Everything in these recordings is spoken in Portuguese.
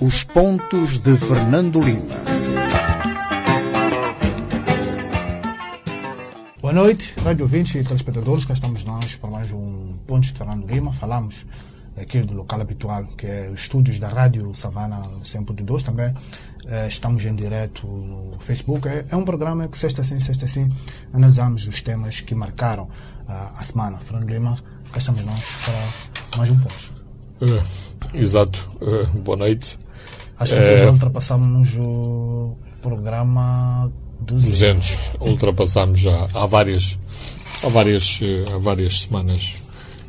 Os pontos de Fernando Lima. Boa noite, rádio ouvintes e telespectadores. Cá estamos nós para mais um Pontos de Fernando Lima. Falamos aqui do local habitual, que é os estúdios da Rádio Savana 100.2. Também eh, estamos em direto no Facebook. É, é, um programa que, sexta sim, sexta sim, analisamos os temas que marcaram uh, a semana. Fernando Lima, cá estamos nós para mais um Pontos. Uh, exato. Uh, boa noite. Acho que já ultrapassamos o programa 200. 200. Ultrapassámos já há várias, há várias, há várias semanas.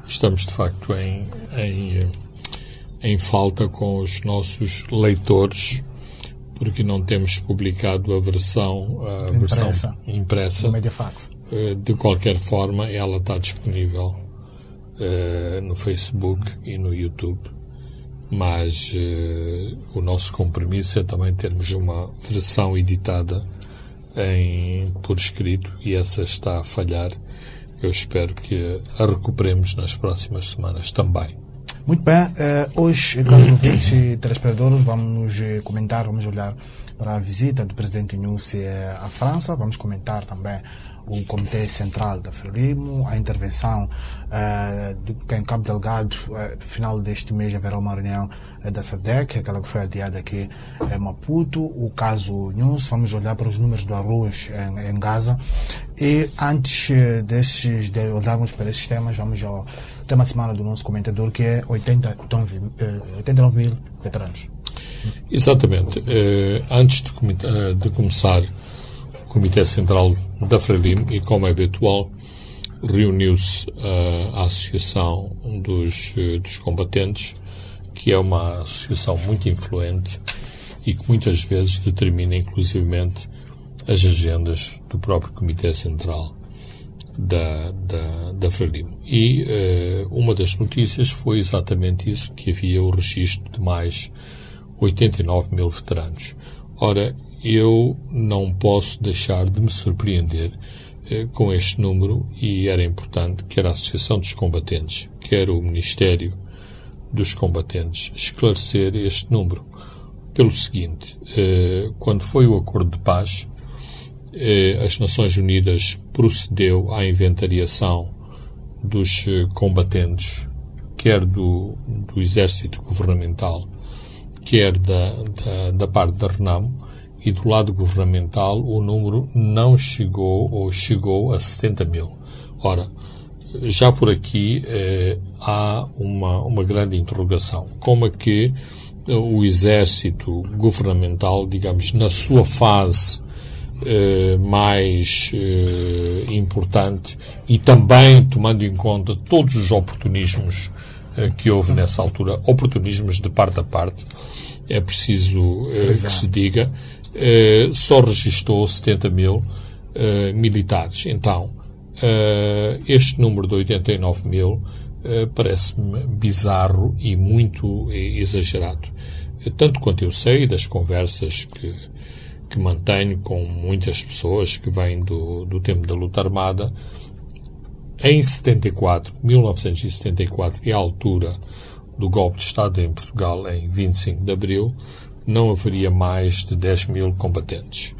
Estamos de facto em, em, em falta com os nossos leitores porque não temos publicado a versão, a impressa, versão impressa. De qualquer forma, ela está disponível uh, no Facebook e no YouTube. Mas uh, o nosso compromisso é também termos uma versão editada em, por escrito e essa está a falhar. Eu espero que a recuperemos nas próximas semanas também. Muito bem, uh, hoje, caros ouvintes e telespectadores, vamos comentar, vamos olhar para a visita do presidente Nussi à França, vamos comentar também o Comitê Central da Frelimo, a intervenção uh, de, em Cabo Delgado, uh, final deste mês haverá uma reunião uh, da SADEC, aquela que foi adiada aqui em Maputo, o caso News, vamos olhar para os números do arroz em, em Gaza e antes destes, de olharmos para esses temas, vamos ao tema de semana do nosso comentador que é 89, 89 mil veteranos. Exatamente. antes de, de começar Comitê Central da Frelimo e, como é habitual, reuniu-se a Associação dos, uh, dos Combatentes, que é uma associação muito influente e que muitas vezes determina inclusivamente as agendas do próprio Comitê Central da, da, da Frelimo. E uh, uma das notícias foi exatamente isso, que havia o registro de mais 89 mil veteranos. Ora, eu não posso deixar de me surpreender eh, com este número e era importante que a Associação dos Combatentes, quer o Ministério dos Combatentes, esclarecer este número. Pelo seguinte, eh, quando foi o Acordo de Paz, eh, as Nações Unidas procedeu à inventariação dos combatentes, quer do, do exército governamental, quer da, da, da parte da RENAMO, e do lado governamental o número não chegou ou chegou a 70 mil. Ora, já por aqui eh, há uma, uma grande interrogação. Como é que eh, o exército governamental, digamos, na sua fase eh, mais eh, importante e também tomando em conta todos os oportunismos eh, que houve nessa altura, oportunismos de parte a parte, é preciso eh, que se diga, eh, só registrou 70 mil eh, militares. Então, eh, este número de 89 mil parece-me bizarro e muito exagerado. Tanto quanto eu sei das conversas que, que mantenho com muitas pessoas que vêm do, do tempo da luta armada, em 74, 1974, é a altura do golpe de Estado em Portugal, em 25 de Abril, não haveria mais de 10 mil combatentes.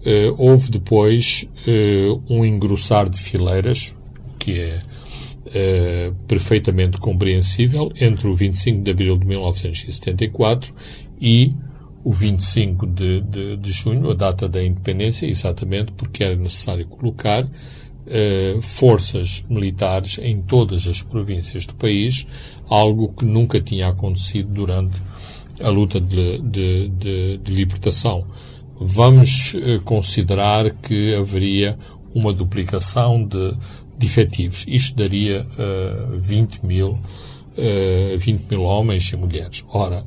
Uh, houve depois uh, um engrossar de fileiras, que é uh, perfeitamente compreensível, entre o 25 de abril de 1974 e o 25 de, de, de junho, a data da independência, exatamente porque era necessário colocar forças militares em todas as províncias do país, algo que nunca tinha acontecido durante a luta de, de, de, de libertação. Vamos eh, considerar que haveria uma duplicação de, de efetivos. Isto daria uh, 20 mil, uh, 20 mil homens e mulheres. Ora,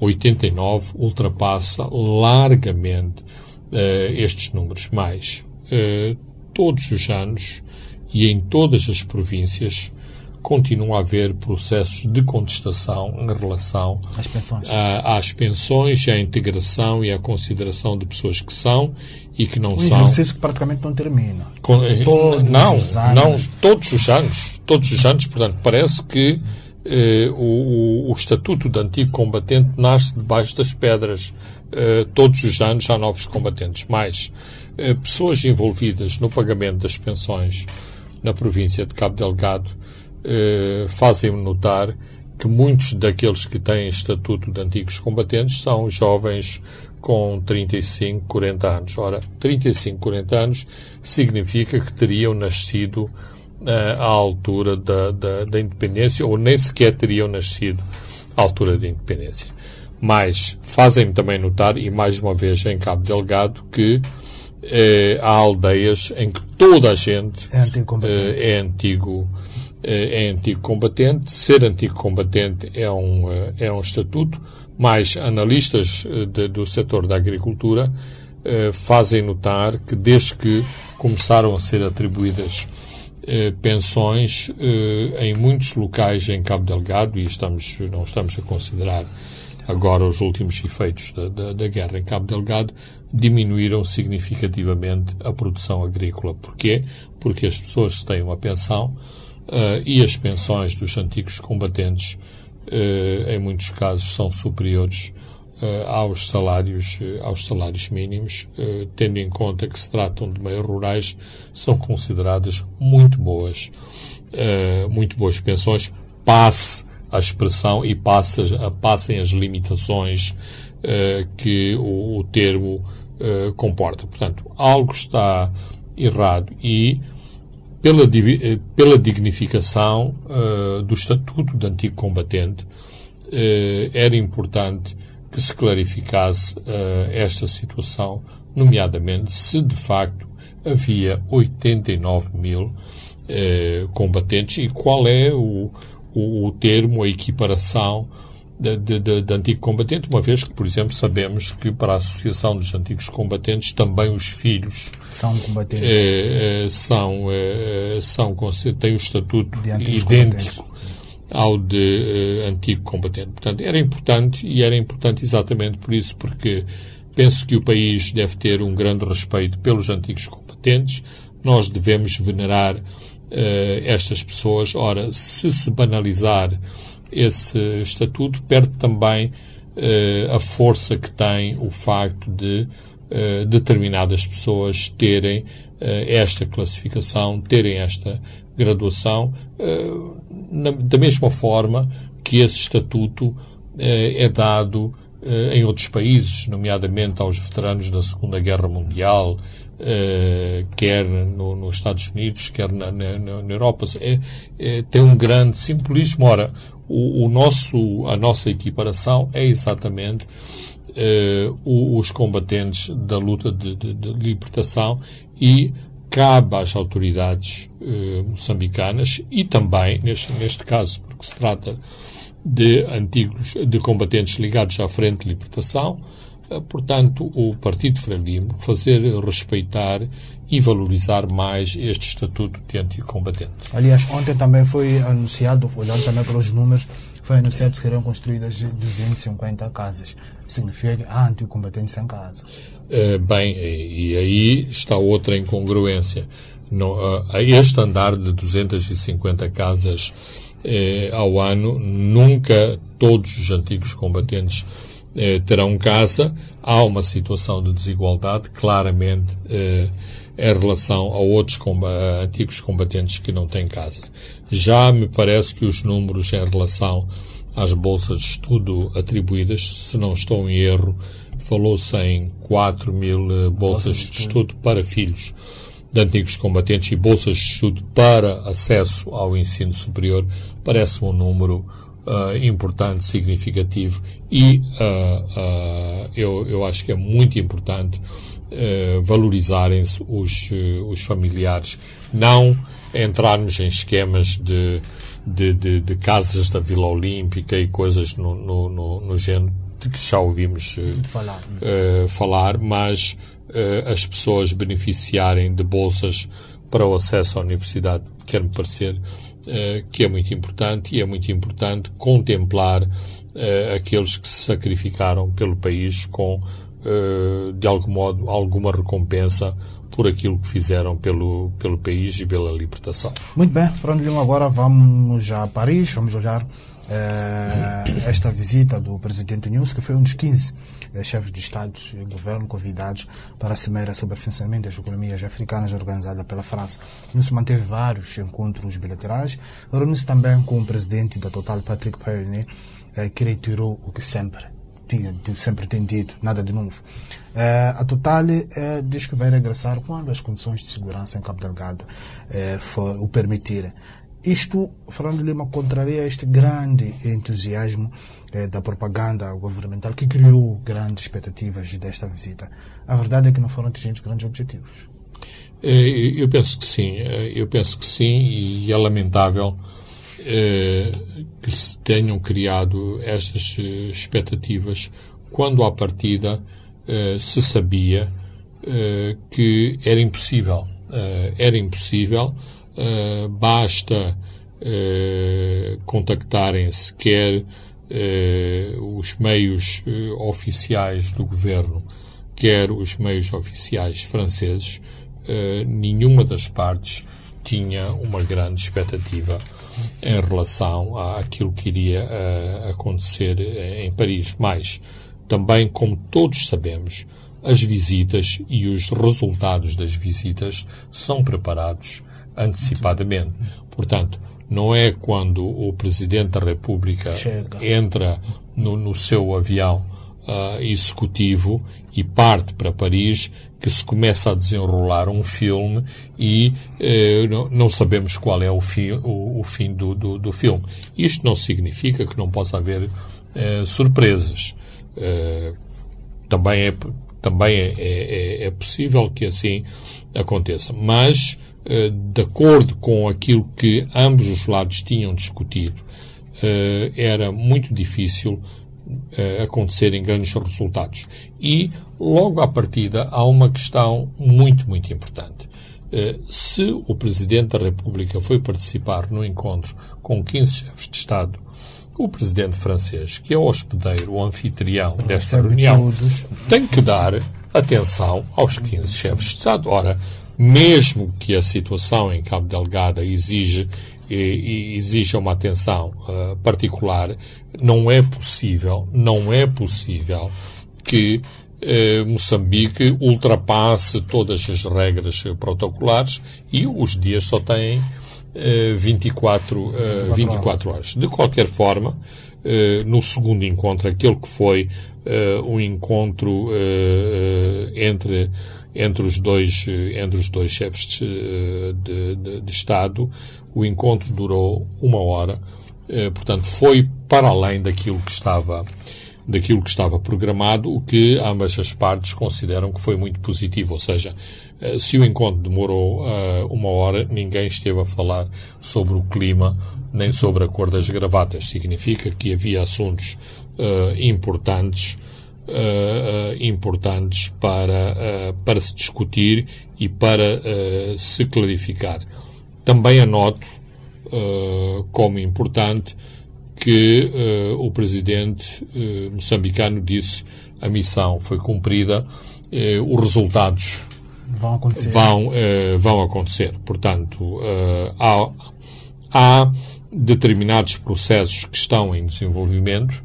89 ultrapassa largamente uh, estes números. Mais, uh, todos os anos e em todas as províncias continua a haver processos de contestação em relação às pensões. A, às pensões, à integração e à consideração de pessoas que são e que não um são. Um exercício que praticamente não termina. Com, todos não, os anos. não, todos os anos. Todos os anos, portanto, parece que eh, o, o, Estatuto de Antigo Combatente nasce debaixo das pedras. Eh, todos os anos há novos combatentes. Mais, eh, pessoas envolvidas no pagamento das pensões na província de Cabo Delgado eh, fazem-me notar que muitos daqueles que têm estatuto de antigos combatentes são jovens com 35, 40 anos. Ora, 35, 40 anos significa que teriam nascido à altura da, da, da independência ou nem sequer teriam nascido à altura da independência. Mas fazem-me também notar, e mais uma vez em Cabo Delgado, que eh, há aldeias em que toda a gente é antigo combatente. Eh, é, antigo, eh, é antigo combatente. Ser antigo combatente é um, eh, é um estatuto, mas analistas eh, de, do setor da agricultura eh, fazem notar que desde que começaram a ser atribuídas eh, pensões eh, em muitos locais em Cabo Delgado, e estamos, não estamos a considerar agora os últimos efeitos da, da, da, guerra em Cabo Delgado, diminuíram significativamente a produção agrícola. Porquê? Porque as pessoas têm uma pensão uh, e as pensões dos antigos combatentes, uh, em muitos casos, são superiores uh, aos salários aos salários mínimos, tendo em conta que se tratam de meios rurais, são consideradas muito boas, muito boas pensões, passe a expressão e passe, passem as limitações que o, o termo comporta. Portanto, algo está errado e pela, pela dignificação do estatuto de antigo combatente, era importante que se clarificasse uh, esta situação, nomeadamente se de facto havia 89 mil uh, combatentes e qual é o, o, o termo, a equiparação de, antigo combatente, uma vez que, por exemplo, sabemos que para a Associação dos Antigos Combatentes também os filhos são combatentes. Eh, são, são, têm o estatuto idêntico ao de antigo combatente. Portanto, era importante e era importante exatamente por isso, porque penso que o país deve ter um grande respeito pelos antigos combatentes. Nós devemos venerar estas pessoas. Ora, se se banalizar esse estatuto, perde também uh, a força que tem o facto de determinadas pessoas terem esta classificação, terem esta graduação na, da mesma forma que esse estatuto eh, é dado eh, em outros países, nomeadamente aos veteranos da Segunda Guerra Mundial, eh, quer no, nos Estados Unidos, quer na, na, na Europa. É, é, tem um grande simbolismo. Ora, o, o, nosso, a nossa equiparação é exatamente o, os combatentes da luta de, de, de libertação e cabe às autoridades eh, moçambicanas e também, neste, neste caso, porque se trata de antigos, de combatentes ligados à Frente de Libertação, eh, portanto, o Partido Frelimo fazer respeitar e valorizar mais este estatuto de antigo combatente. Aliás, ontem também foi anunciado, olhando também para os números, foi anunciado que serão construídas 250 casas. Significa que há anticombatentes sem casa. Uh, bem, e aí está outra incongruência. No, uh, a este andar de 250 casas uh, ao ano, nunca todos os antigos combatentes terão casa. Há uma situação de desigualdade, claramente, em relação a outros antigos combatentes que não têm casa. Já me parece que os números em relação às bolsas de estudo atribuídas, se não estou em erro, falou-se em 4 mil eh, bolsas de estudo para filhos de antigos combatentes e bolsas de estudo para acesso ao ensino superior, parece um número uh, importante, significativo e uh, uh, eu, eu acho que é muito importante valorizarem-se os, os familiares, não entrarmos em esquemas de, de, de, de casas da Vila Olímpica e coisas no, no, no, no género de que já ouvimos uh, falar. Uh, falar, mas as pessoas beneficiarem de bolsas para o acesso à universidade, quer-me parecer que é muito importante e é muito importante contemplar aqueles que se sacrificaram pelo país com, de algum modo, alguma recompensa por aquilo que fizeram pelo, pelo país e pela libertação. Muito bem, Fernando Lima, agora vamos a Paris, vamos olhar uh, esta visita do presidente Nunes, que foi um dos 15 uh, chefes de Estado e governo convidados para a Cimeira sobre o funcionamento das economias africanas organizada pela França. Nunes manteve vários encontros bilaterais, reuniu-se também com o presidente da Total, Patrick Payne, uh, que retirou o que sempre tinha, sempre tem dito, nada de novo. Uh, a Total uh, diz que vai regressar quando as condições de segurança em Cabo Delgado uh, for, o permitirem. Isto, Fernando Lima, contraria este grande entusiasmo da propaganda governamental que criou grandes expectativas desta visita. A verdade é que não foram atingidos grandes objetivos. Eu penso que sim, eu penso que sim, e é lamentável que se tenham criado estas expectativas quando à partida uh, se sabia que era impossível. Era impossível, basta contactarem-se quer os meios oficiais do governo, quer os meios oficiais franceses, nenhuma das partes tinha uma grande expectativa em relação àquilo que iria uh, acontecer em Paris. Mas, também, como todos sabemos, as visitas e os resultados das visitas são preparados antecipadamente. Portanto, não é quando o Presidente da República Chega. entra no, no, seu avião uh, executivo e parte para Paris que se começa a desenrolar um filme e uh, não, sabemos qual é o fim, o, o fim do, do, do, filme. Isto não significa que não possa haver uh, surpresas. também é, também é, é, é, possível que assim aconteça. Mas, de acordo com aquilo que ambos os lados tinham discutido, era muito difícil acontecerem grandes resultados. E, logo à partida, há uma questão muito, muito importante. Uh, se o Presidente da República foi participar no encontro com 15 chefes de Estado, o Presidente francês, que é o hospedeiro, o anfitrião desta reunião, tem que dar atenção aos 15 chefes de Estado. Ora, mesmo que a situação em Cabo Delgado exige e, exija uma atenção uh, particular, não é possível, não é possível que uh, Moçambique ultrapasse todas as regras protocolares e os dias só têm uh, 24, uh, 24 horas. De qualquer forma, uh, no segundo encontro, aquele que foi um encontro entre entre os dois entre os dois chefes de, de, de Estado o encontro durou uma hora, eh, portanto foi para além daquilo que estava daquilo que estava programado, o que ambas as partes consideram que foi muito positivo. Ou seja, eh, se o encontro demorou uh, uma hora, ninguém esteve a falar sobre o clima nem sobre a cor das gravatas. Significa que havia assuntos importantes, uh, importantes para, para se discutir e para se clarificar. Também anoto uh, como importante que uh, o presidente uh, moçambicano disse a missão foi cumprida, os resultados vão acontecer. Vão, vão acontecer. Portanto, há, há determinados processos que estão em desenvolvimento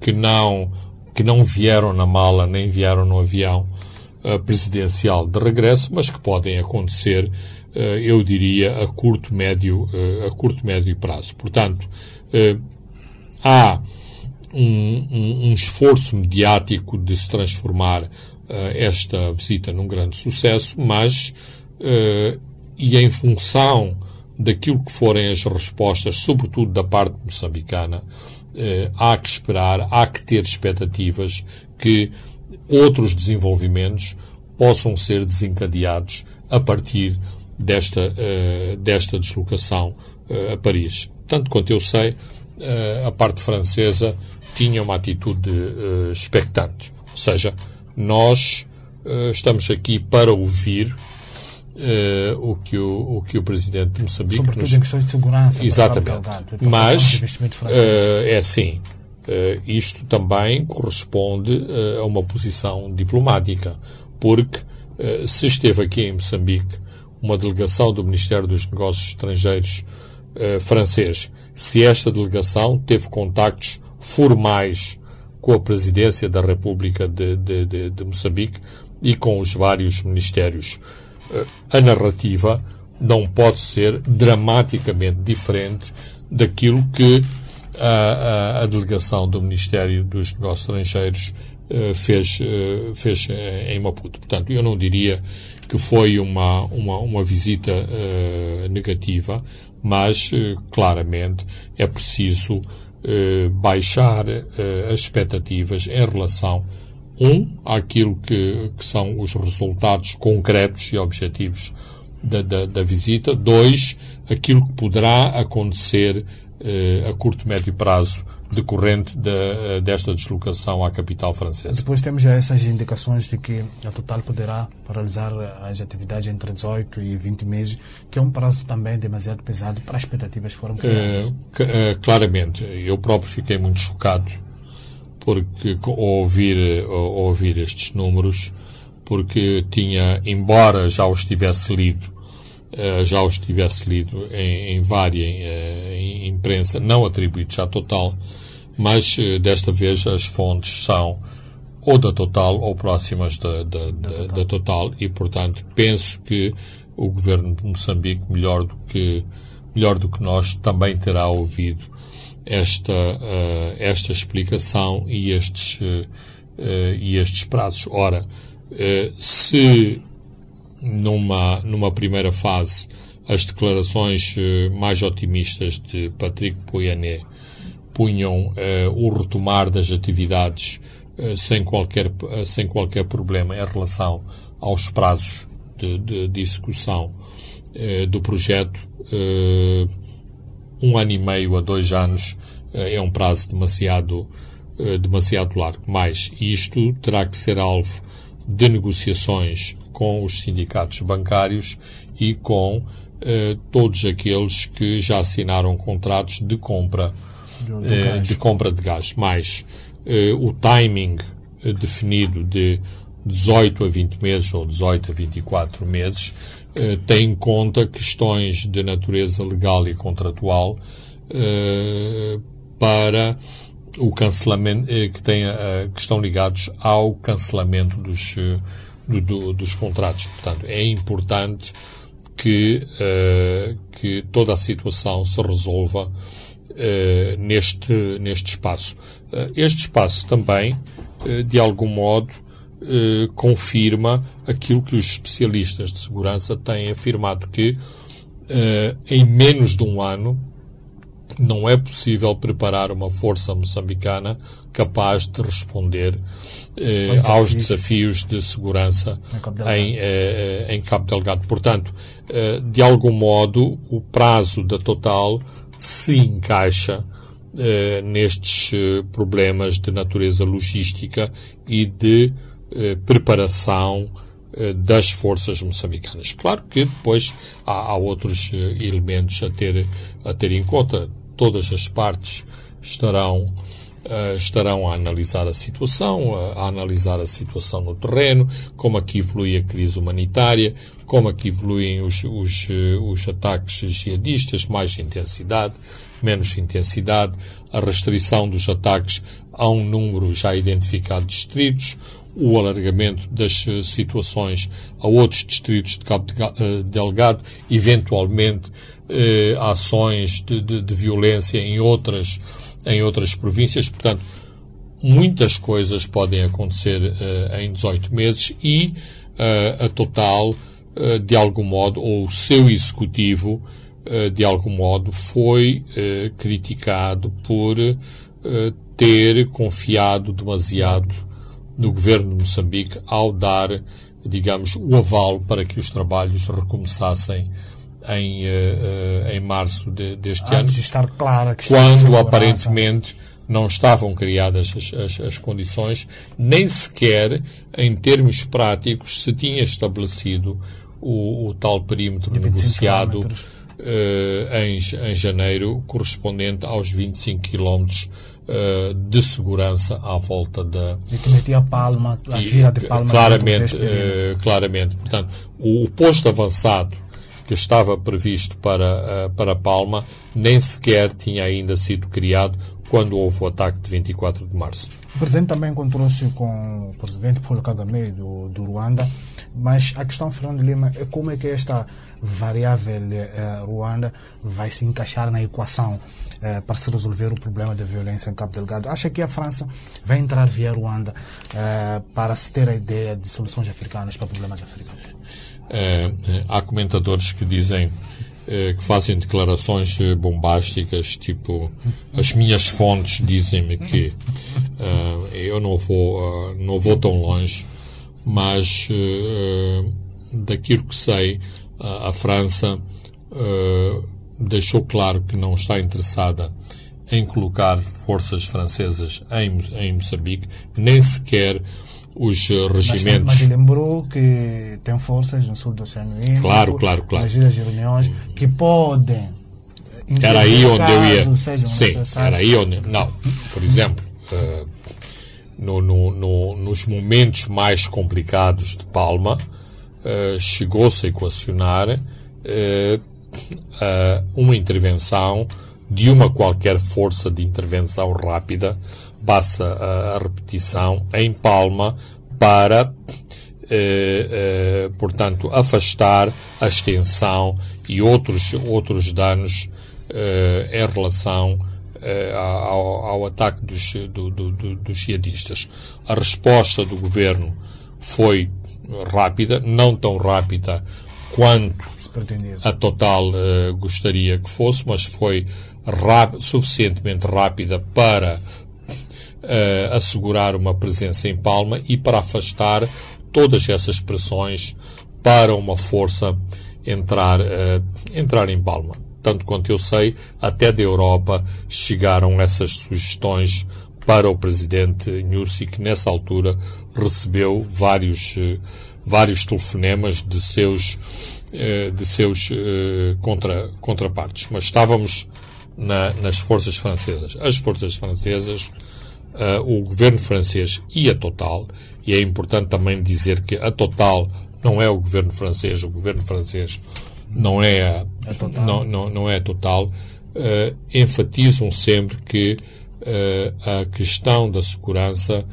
que não que não vieram na mala nem vieram no avião presidencial de regresso, mas que podem acontecer eu diria, a curto, médio, eh, a curto, médio prazo. Portanto, eh, há um, um, um esforço mediático de se transformar esta visita num grande sucesso, mas, e em função daquilo que forem as respostas, sobretudo da parte moçambicana, há que esperar, há que ter expectativas que outros desenvolvimentos possam ser desencadeados a partir desta, uh, desta deslocação uh, a Paris. Tanto quanto eu sei, uh, a parte francesa tinha uma atitude expectante. Ou seja, nós estamos aqui para ouvir o, que o, o que o Presidente de Moçambique... Sobretudo nos... em questões de segurança. Exatamente. Mas, é assim, isto também corresponde a uma posição diplomática, porque se esteve aqui em Moçambique uma delegação do Ministério dos Negócios Estrangeiros uh, francês se esta delegação teve contactos formais com a presidência da República de, de, de, de Moçambique e com os vários ministérios. Uh, a narrativa não pode ser dramaticamente diferente daquilo que a, a, a delegação do Ministério dos Negócios Estrangeiros fez, uh, fez em Maputo. Portanto, eu não diria que foi uma, uma, uma visita negativa, mas claramente é preciso baixar as expectativas em relação um, àquilo que, que são os resultados concretos e objetivos da, da, da visita. Dois, aquilo que poderá acontecer eh, a curto, médio prazo decorrente de, eh, desta deslocação à capital francesa. Depois temos já essas indicações de que a Total poderá paralisar as atividades entre 18 e 20 meses, que é um prazo também demasiado pesado para as expectativas que foram eh, criadas. Uh, claramente. Eu próprio fiquei muito chocado porque ao ouvir, ao ouvir estes números, porque tinha, embora já os tivesse lido já os tivesse lido em, em várias em imprensa, não atribuídos à Total, mas uh, desta vez as fontes são ou da Total ou próximas da, da, da, total. da Total e, portanto, penso que o governo de Moçambique, melhor do que, melhor do que nós, também terá ouvido esta, uh, esta explicação e estes, uh, uh, e estes prazos. Ora, se numa, numa primeira fase, as declarações eh, mais otimistas de Patrick Pouyanné punham eh, o retomar das atividades eh, sem, qualquer, sem qualquer problema em relação aos prazos de, de, de execução do projeto. um ano e meio a dois anos é um prazo demasiado, demasiado largo. Mas isto terá que ser alvo de negociações com os sindicatos bancários e com eh, todos aqueles que já assinaram contratos de compra de, eh, de compra de gás. Mais eh, o timing eh, definido de 18 a 20 meses ou 18 a 24 meses eh, tem em conta questões de natureza legal e contratual eh, para o cancelamento que, tem, que estão ligados ao cancelamento dos do, do, dos contratos. Portanto, é importante que, uh, que toda a situação se resolva uh, neste, neste espaço. Uh, este espaço também, de algum modo, confirma aquilo que os especialistas de segurança têm afirmado que em menos de um ano não é possível preparar uma força moçambicana capaz de responder eh, aos desafios de segurança em, eh, em Cabo Delgado. Portanto, eh, de algum modo, o prazo da Total se encaixa eh, nestes eh, problemas de natureza logística e de eh, preparação das forças moçambicanas. Claro que depois há, há outros elementos a ter, a ter em conta. Todas as partes estarão Uh, estarão a analisar a situação, a, a, analisar a situação no terreno, como aqui evolui a crise humanitária, como aqui evoluem os, os, uh, os ataques jihadistas, mais intensidade, menos intensidade, a restrição dos ataques a um número já identificado de distritos, o alargamento das uh, situações a outros distritos de Cabo Delgado, eventualmente ações de, de, de violência em outras em outras províncias. Portanto, muitas coisas podem acontecer uh, em 18 meses e uh, a Total, uh, de algum modo, ou o seu executivo, de algum modo, foi criticado por ter confiado demasiado no governo de Moçambique ao dar, digamos, o aval para que os trabalhos recomeçassem em, uh, em março de, deste Antes ano. De estar clara que quando aparentemente não estavam criadas as, as, as, condições, nem sequer em termos práticos se tinha estabelecido o, o tal perímetro negociado uh, em, em janeiro, correspondente aos 25 quilómetros uh, de segurança à volta da. E que metia a palma, a vira de palma. Claramente, uh, claramente. Portanto, o, o posto avançado que estava previsto para, para Palma nem sequer tinha ainda sido criado quando houve o ataque de 24 de março. O Presidente também encontrou-se com o Presidente Paulo Kagame do, do Ruanda, mas a questão, Fernando Lima, é como é que esta variável eh, Ruanda vai se encaixar na equação eh, para se resolver o problema da violência em Cabo Delgado. Acha que a França vai entrar via Ruanda eh, para se ter a ideia de soluções africanas para problemas africanos? Há comentadores que dizem que fazem declarações bombásticas, tipo as minhas fontes dizem-me que uh, eu não vou uh, não vou tão longe, mas uh, daquilo que sei a França deixou claro que não está interessada em colocar forças francesas em, em Moçambique, nem sequer os regimentos. Mas, mas lembrou que tem forças no sul do Oceano Índico, claro, claro, claro. nas ilhas reuniões, que podem. Era aí onde eu ia. Sim, era aí onde. Não, por exemplo, uh, no, no, no, nos momentos mais complicados de Palma, uh, chegou-se a equacionar uh, uma intervenção de uma qualquer força de intervenção rápida, passa a, a repetição, em Palma, para, eh, eh, portanto, afastar a extensão e outros, outros danos eh, em relação ao, ao, ataque dos, do, do, do, dos jihadistas. A resposta do governo foi rápida, não tão rápida quanto a Total uh, gostaria que fosse, mas foi suficientemente rápida para uh, assegurar uma presença em Palma e para afastar todas essas pressões para uma força entrar, uh, entrar em Palma. Tanto quanto eu sei, até da Europa chegaram essas sugestões para o presidente Nussi, que nessa altura recebeu vários, vários telefonemas de seus eh, de seus eh, contra, contrapartes. Mas estávamos na, nas forças francesas. As forças francesas, uh, o governo francês e a Total, e é importante também dizer que a Total não é o governo francês, o governo francês não é a, a não, não, não é Total, uh, enfatizam sempre que uh, a questão da segurança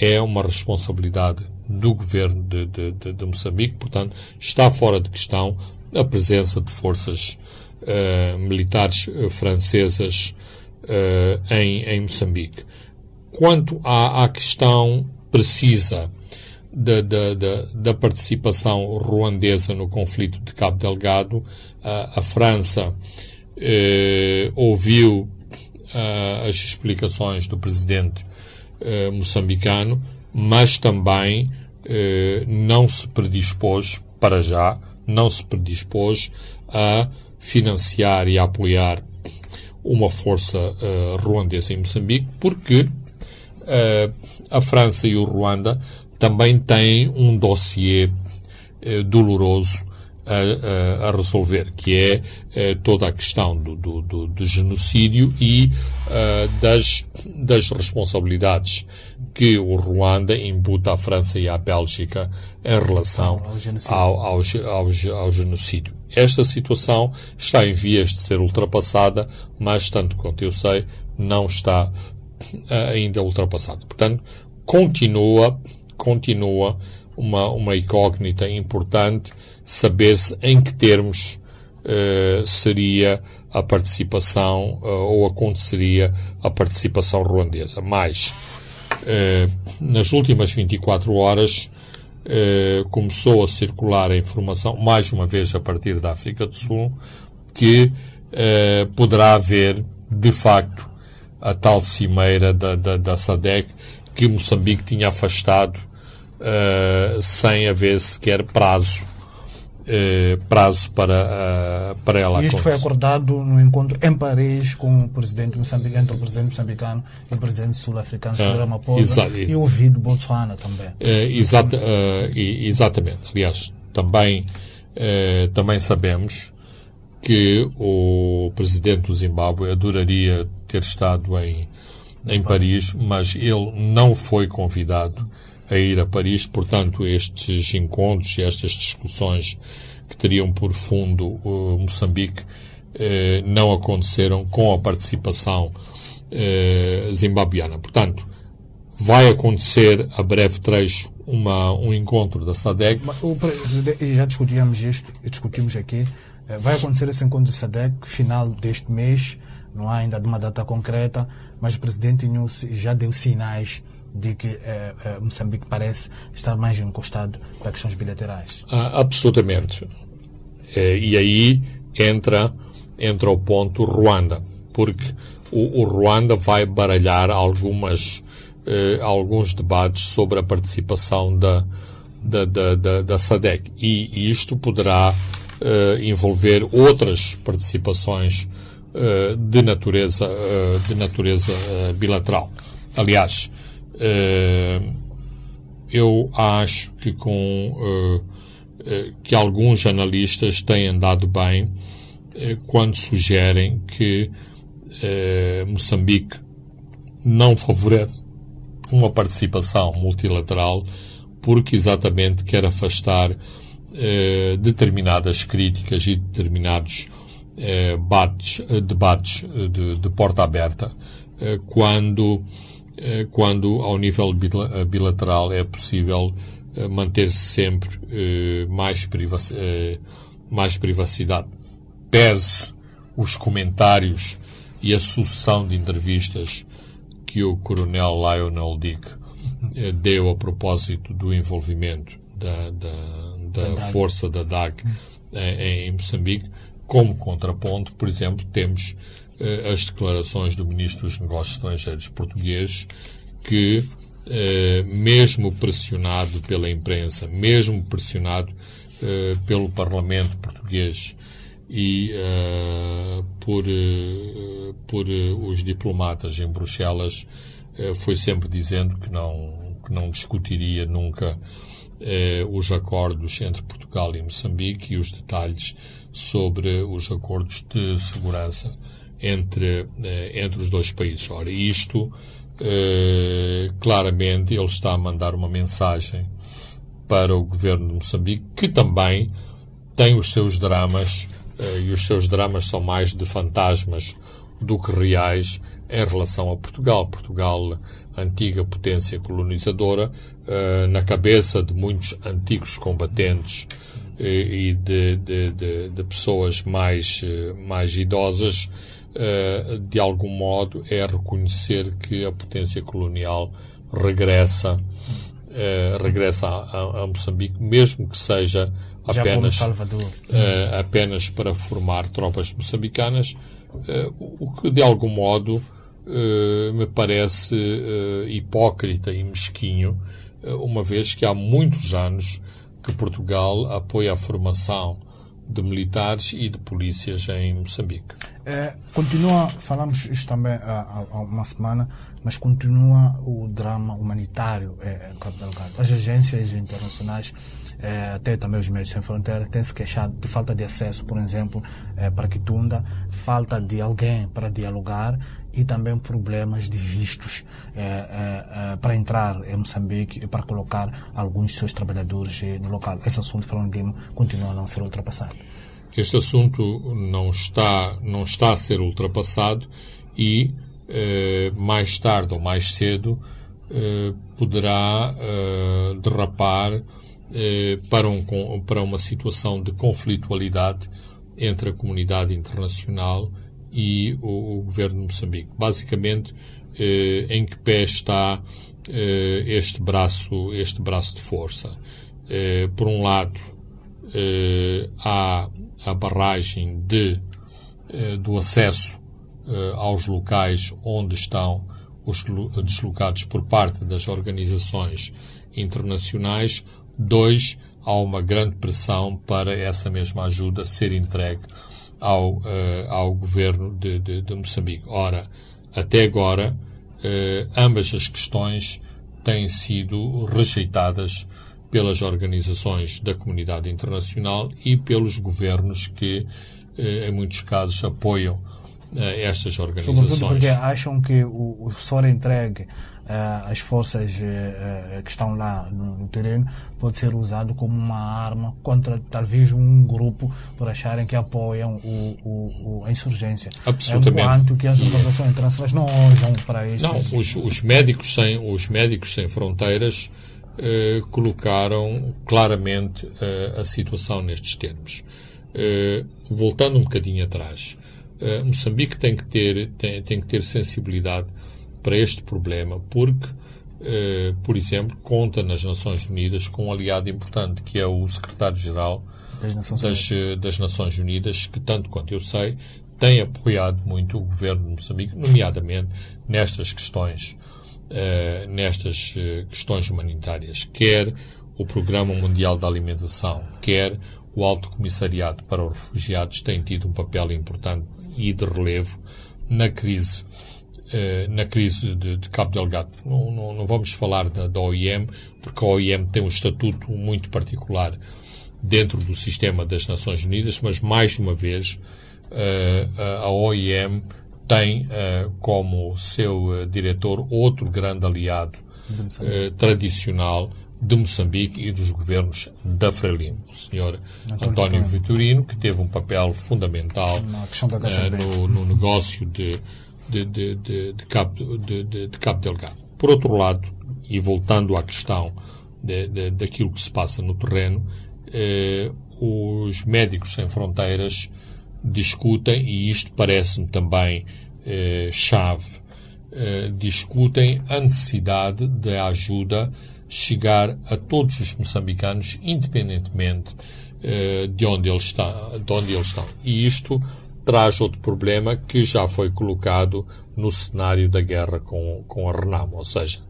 é uma responsabilidade do governo de, de, de, de, Moçambique, portanto, está fora de questão a presença de forças militares francesas em, em Moçambique. Quanto à, à questão precisa da, da, da, da, participação ruandesa no conflito de Cabo Delgado, a França ouviu as explicações do presidente moçambicano mas também eh, não se predispôs, para já, não se predispôs a financiar e a apoiar uma força uh, ruandesa em Moçambique, porque a França e o Ruanda também têm um dossiê uh, doloroso a, a, resolver, que é uh, toda a questão do, do, do, do genocídio e das, das responsabilidades que o Ruanda imputa à França e à Bélgica em relação ao, ao, ao, ao, genocídio. Esta situação está em vias de ser ultrapassada, mas, tanto quanto eu sei, não está eh, ainda ultrapassada. Portanto, continua, continua uma, uma incógnita importante saber-se em que termos uh, seria a participação uh, ou aconteceria a participação ruandesa. Mas eh, nas últimas 24 horas eh, começou a circular a informação, mais uma vez a partir da África do Sul, que eh, poderá haver, de facto, a tal cimeira da, da, da SADEC que Moçambique tinha afastado sem haver sequer prazo eh, prazo para, uh, para ela e Isto foi acordado no encontro em Paris com o presidente moçambicano, entre o presidente moçambicano e o presidente sul-africano, Cyril ah, Ramaphosa, e o de Botswana também. Eh, exata, uh, exatamente. Aliás, também, uh, também sabemos que o presidente do Zimbábue adoraria ter estado em, em Paris, mas ele não foi convidado a ir a Paris, portanto, estes encontros e estas discussões que teriam por fundo uh, Moçambique uh, não aconteceram com a participação uh, zimbabiana. Portanto, vai acontecer a breve trecho uma, um encontro da SADEC. Presidente, já discutimos isto, discutimos aqui, vai acontecer esse encontro da SADEC final deste mês, não há ainda uma data concreta, mas o presidente Inus já deu sinais de que eh, Moçambique parece estar mais encostado para questões bilaterais. Ah, absolutamente. E aí entra, entra o ponto Ruanda, porque o, o Ruanda vai baralhar algumas, alguns debates sobre a participação da, da, da, da, da SADEC. E isto poderá eh, envolver outras participações eh, de natureza, eh, de natureza bilateral. Aliás, eu acho que com que alguns analistas têm andado bem quando sugerem que Moçambique não favorece uma participação multilateral porque exatamente quer afastar eh, determinadas críticas e determinados eh, bates, eh, debates eh, de, de porta aberta eh, quando quando ao nível bila- bilateral é possível manter-se sempre mais, mais privacidade. Pese os comentários e a sucessão de entrevistas que o coronel Lionel Dick deu a propósito do envolvimento da, da, da força da DAG eh, em Moçambique, como contraponto, por exemplo, temos eh, as declarações do Ministro dos Negócios Estrangeiros português que, eh, mesmo pressionado pela imprensa, mesmo pressionado eh, pelo Parlamento português e eh, por, eh, por eh, os diplomatas em Bruxelas, foi sempre dizendo que não, que não discutiria nunca eh, os acordos entre Portugal e Moçambique e os detalhes sobre os acordos de segurança entre, eh, entre os dois países. Ora, isto, eh, claramente, ele está a mandar uma mensagem para o governo de Moçambique, que também tem os seus dramas, eh, e os seus dramas são mais de fantasmas do que reais em relação a Portugal. Portugal, antiga potência colonizadora, eh, na cabeça de muitos antigos combatentes eh, e de, de, de, de pessoas mais, eh, mais idosas, de algum modo é reconhecer que a potência colonial regressa eh, regressa a, a- Moçambique, mesmo que seja apenas, Salvador. eh, apenas para formar tropas moçambicanas, eh, o que de algum modo me parece eh, hipócrita e mesquinho, eh, uma vez que há muitos anos que Portugal apoia a formação de militares e de polícias em Moçambique. É, continua, falamos isto também há, há- uma semana, mas continua o drama humanitário é, em Cabo Delgado. As agências internacionais, é, até também os Médicos Sem Fronteiras, têm se queixado de falta de acesso, por exemplo, para Quitunda, falta de alguém para dialogar e também problemas de vistos é, é, é, para entrar em Moçambique e para colocar alguns de seus trabalhadores eh, no local. Esse assunto, Guima, continua a não ser ultrapassado. Este assunto não está, não está a ser ultrapassado e, eh, mais tarde ou mais cedo, eh, poderá eh, derrapar eh, para, um, para uma situação de conflitualidade entre a comunidade internacional e o, o governo de Moçambique. Basicamente, eh, em que pé está eh, este braço, este braço de força? Eh, por um lado, eh, há a barragem de, eh, do acesso eh, aos locais onde estão os deslocados por parte das organizações internacionais. Dois, há uma grande pressão para essa mesma ajuda ser entregue ao, eh, ao governo de, de, de Moçambique. Ora, até agora, eh, ambas as questões têm sido rejeitadas pelas organizações da comunidade internacional e pelos governos que, eh, em muitos casos, apoiam estas Sobretudo organizações. porque acham que o, o for entregue uh, às forças uh, que estão lá no, no, terreno pode ser usado como uma arma contra talvez um grupo por acharem que apoiam o, o, a insurgência. Absolutamente. Enquanto que as organizações internacionais não olham para isso. Não, os, os, médicos sem, os médicos sem fronteiras colocaram claramente a situação nestes termos. voltando um bocadinho atrás, Moçambique tem que ter tem, tem que ter sensibilidade para este problema, porque, uh, por exemplo, conta nas Nações Unidas com um aliado importante que é o secretário-geral das, Nações das, das Nações Unidas, que tanto quanto eu sei tem apoiado muito o governo de Moçambique, nomeadamente nestas questões nestas questões humanitárias, quer o Programa Mundial da Alimentação, quer o Alto Comissariado para os Refugiados tem tido um papel importante e de relevo na crise eh, na crise de, de Cabo Delgado. Não, não, não vamos falar da, da, OIM, porque a OIM tem um estatuto muito particular dentro do sistema das Nações Unidas, mas mais uma vez eh, a OIM tem eh, como seu diretor outro grande aliado tradicional de Moçambique e dos governos da Frelimo. O senhor António, António Vitorino, que teve um papel fundamental no, no, negócio de, de, de, de, de Cabo, de, Cabo Delgado. Por outro lado, e voltando à questão daquilo que se passa no terreno, eh, os médicos sem fronteiras discutem, e isto parece-me também eh, chave, eh, discutem a necessidade da ajuda chegar a todos os moçambicanos, independentemente uh, de, onde eles estão, de onde eles estão. E isto traz outro problema que já foi colocado no cenário da guerra com, com a Renamo, ou seja,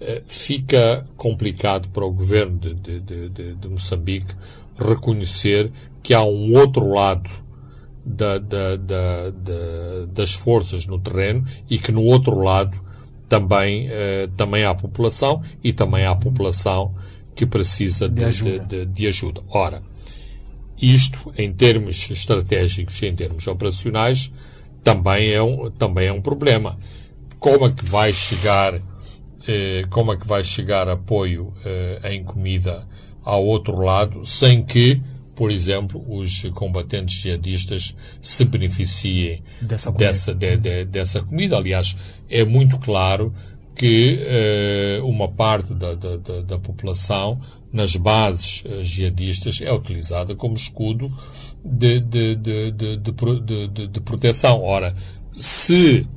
uh, fica complicado para o governo de, de, de, de, Moçambique reconhecer que há um outro lado da, da, da, das forças no terreno e que no outro lado também, uh, também há população e também há população que precisa de, ajuda. Ajuda. Ora, isto, em termos estratégicos e em termos operacionais, também é um, também é um problema. Como é que vai chegar, eh, como é que vai chegar apoio eh, em comida ao outro lado sem que por exemplo, os combatentes jihadistas se beneficiem dessa comida. Dessa, de, de, dessa comida. Aliás, é muito claro que uh, uma parte da, da, da, da, população nas bases uh, jihadistas é utilizada como escudo de, de, de, proteção. Ora, se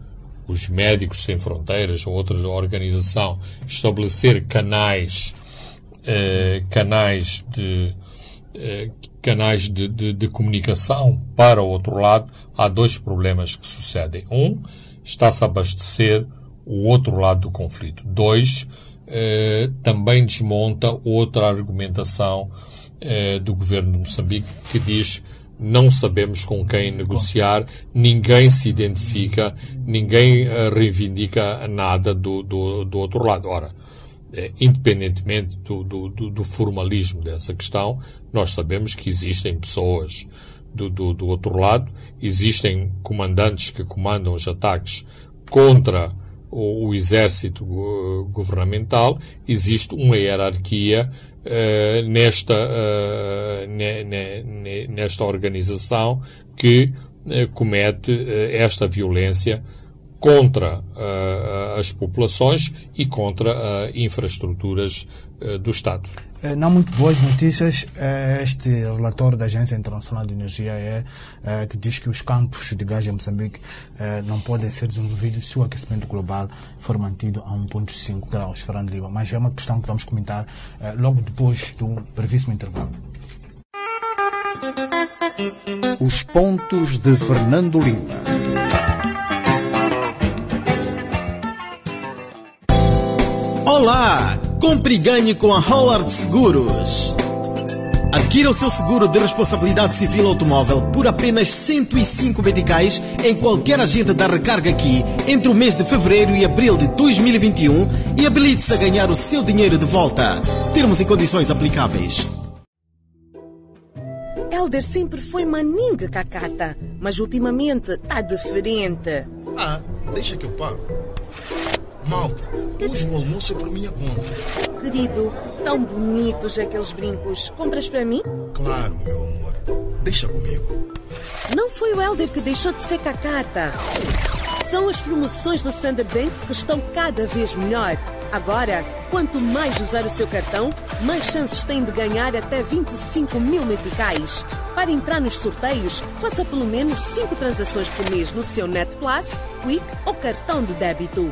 os Médicos Sem Fronteiras ou outra organização estabelecer canais, uh, canais de canais de, de, de, comunicação para o outro lado, há dois problemas que sucedem. Um, está-se a abastecer o outro lado do conflito. Dois, eh, também desmonta outra argumentação eh, do governo de Moçambique que diz não sabemos com quem negociar, ninguém se identifica, ninguém eh, reivindica nada do, do, do outro lado. Ora, independentemente do, do, do, formalismo dessa questão, nós sabemos que existem pessoas do, do, do, outro lado, existem comandantes que comandam os ataques contra o, exército governamental, existe uma hierarquia uh, nesta, ne, ne, nesta organização que uh, comete esta violência contra uh, as populações e contra uh, infraestruturas uh, do Estado. Não muito boas notícias. Este relatório da Agência Internacional de Energia é, que diz que os campos de gás em Moçambique não podem ser desenvolvidos se o aquecimento global for mantido a 1,5 graus, Fernando Lima. Mas é uma questão que vamos comentar logo depois do previsto intervalo. Os pontos de Fernando Lima. Olá! Compre e ganhe com a Howard Seguros. Adquira o seu seguro de responsabilidade civil automóvel por apenas 105 meticais em qualquer agente da recarga aqui entre o mês de fevereiro e abril de 2021 e habilite-se a ganhar o seu dinheiro de volta. Termos e condições aplicáveis. Helder sempre foi maninga cacata, mas ultimamente tá diferente. Ah, deixa que eu pago. Malta, hoje o almoço é por minha conta. Querido, tão bonitos aqueles brincos. Compras para mim? Claro, meu amor. Deixa comigo. Não foi o Helder que deixou de ser cacata. São as promoções do Standard Bank que estão cada vez melhor. Agora, quanto mais usar o seu cartão, mais chances tem de ganhar até 25 mil meticais. Para entrar nos sorteios, faça pelo menos 5 transações por mês no seu Net Plus, Quick ou cartão de débito.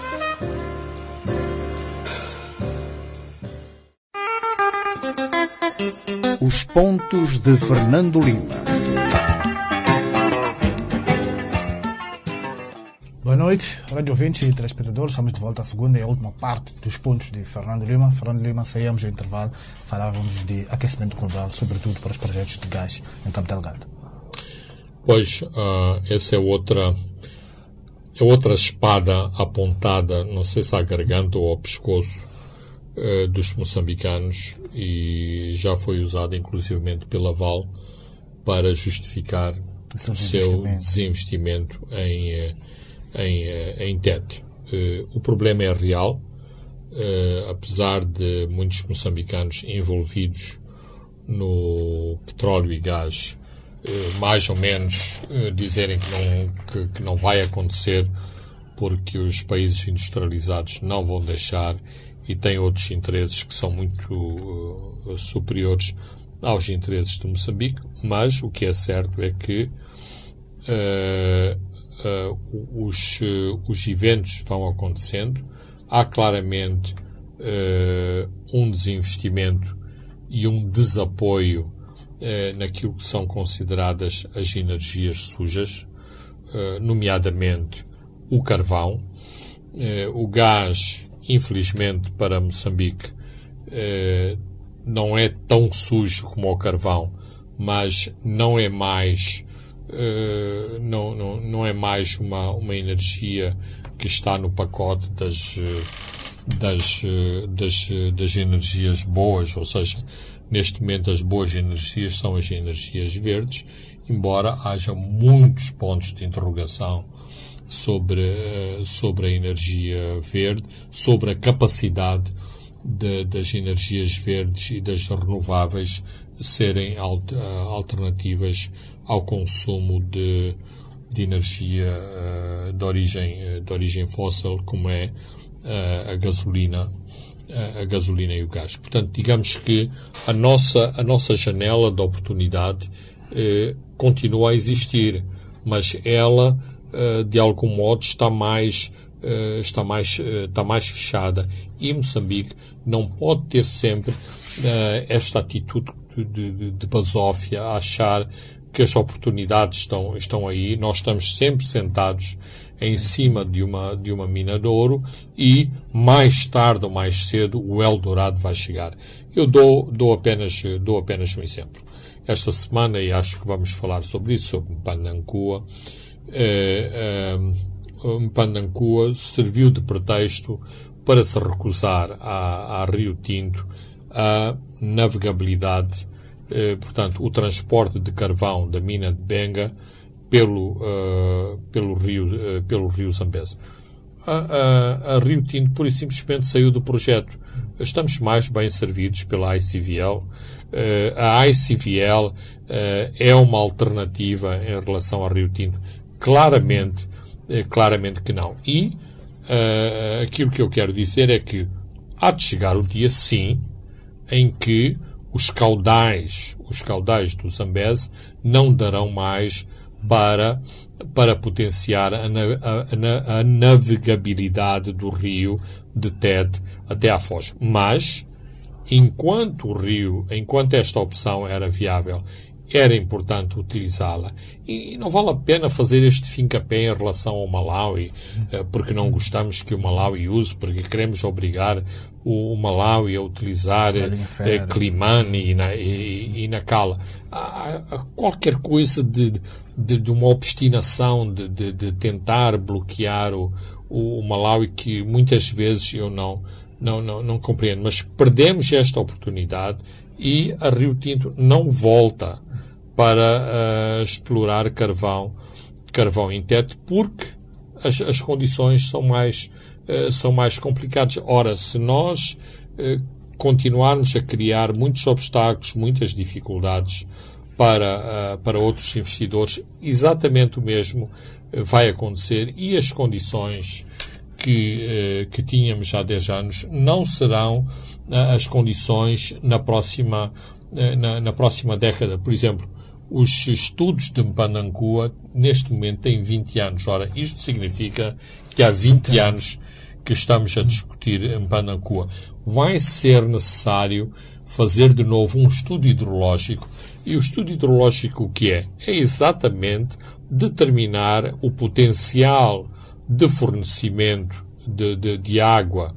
Os Pontos de Fernando Lima. Boa noite, rádio ouvintes e telespectadores. Estamos de volta à segunda e à última parte dos pontos de Fernando Lima. Fernando Lima, saímos do intervalo, falávamos de aquecimento global, sobretudo para os projetos de gás em Cabo Delgado. Pois, uh, essa é outra, é outra espada apontada, não sei se à garganta ou ao pescoço, uh, dos moçambicanos e já foi usada inclusivamente pela Val para justificar o seu desinvestimento em, eh, em, eh, em TET. O problema é real, apesar de muitos moçambicanos envolvidos no petróleo e gás mais ou menos dizerem que não, que, que não vai acontecer porque os países industrializados não vão deixar e têm outros interesses que são muito uh, superiores aos interesses de Moçambique, mas o que é certo é que uh, uh, os, os eventos vão acontecendo, há claramente um desinvestimento e um desapoio naquilo que são consideradas as energias sujas, nomeadamente o carvão, o gás infelizmente para Moçambique, eh, não é tão sujo como o carvão, mas não é mais eh, não, não, não é mais uma, uma energia que está no pacote das, das, das, das energias boas, ou seja, neste momento as boas energias são as energias verdes, embora haja muitos pontos de interrogação sobre, eh, sobre a energia verde, sobre a capacidade de, das energias verdes e das renováveis serem eh, alternativas ao consumo de, de energia uh, de, origem, de origem fóssil, como é a gasolina, a gasolina e o gás. Portanto, digamos que a nossa, a nossa janela de oportunidade continua a existir, mas ela eh, de algum modo está mais eh, está mais eh, está mais fechada. E Moçambique não pode ter sempre esta atitude de, de, de basófia a achar que as oportunidades estão estão aí. Nós estamos sempre sentados em cima de uma de uma mina de ouro e mais tarde ou mais cedo o Eldorado vai chegar. Eu dou dou apenas dou apenas um exemplo. Esta semana e acho que vamos falar sobre isso sobre Panancua eh, eh, Mpandancua serviu de pretexto para se recusar à, à Rio Tinto a navegabilidade, eh, portanto, o transporte de carvão da mina de Benga pelo, uh, pelo, rio, uh, pelo rio Zambeze. A, a, a, Rio Tinto, por e simplesmente, saiu do projeto. Estamos mais bem servidos pela ICVL. Uh, a ICVL é uma alternativa em relação à Rio Tinto claramente, eh, claramente que não. E uh, aquilo que eu quero dizer é que há de chegar o dia, sim, em que os caudais, os caudais do Zambeze não darão mais para, para potenciar a, a, a navegabilidade do rio de Ted até à Foz. Mas, enquanto o rio, enquanto esta opção era viável, era importante utilizá-la. E não vale a pena fazer este fim-capé em relação ao Malawi, eh, porque não gostamos que o Malawi use, porque queremos obrigar o Malawi a utilizar eh, Climane e, na, Nacala. Há, qualquer coisa de, de, de uma obstinação de, de, de, tentar bloquear o, o Malawi que muitas vezes eu não, não, não, não compreendo. Mas perdemos esta oportunidade e a Rio Tinto não volta para uh, explorar carvão, carvão em teto, porque as, as condições são mais, uh, são mais complicadas. Ora, se nós uh, continuarmos a criar muitos obstáculos, muitas dificuldades para, para outros investidores, exatamente o mesmo vai acontecer e as condições que, que tínhamos há 10 anos não serão as condições na próxima, na, na próxima década. Por exemplo, os estudos de Mpanancua, neste momento, têm 20 anos. Ora, isto significa que há 20 anos que estamos a discutir Mpanancua. Vai ser necessário fazer de novo um estudo hidrológico. E o estudo hidrológico o que é? É exatamente determinar o potencial de fornecimento de, de, de água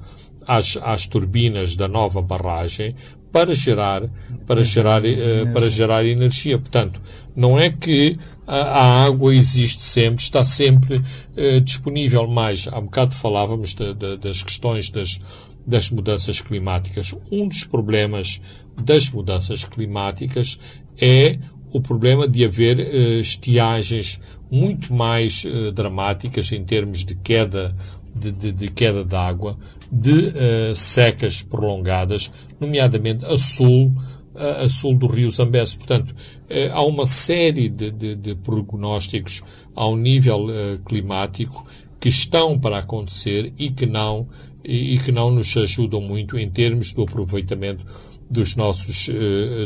às, às turbinas da nova barragem para gerar, para gerar, uh, para gerar energia. Portanto, não é que a, água existe sempre, está sempre uh, disponível, mas há um bocado falávamos de, de, das questões das, das mudanças climáticas. Um dos problemas das mudanças climáticas é o problema de haver uh, estiagens muito mais uh, dramáticas em termos de queda de, de, de queda de água, de secas prolongadas, nomeadamente a sul, a sul do rio Zambeze. Portanto, uh, há uma série de, de, de prognósticos ao nível climático que estão para acontecer e que não e, e, que não nos ajudam muito em termos do aproveitamento dos nossos,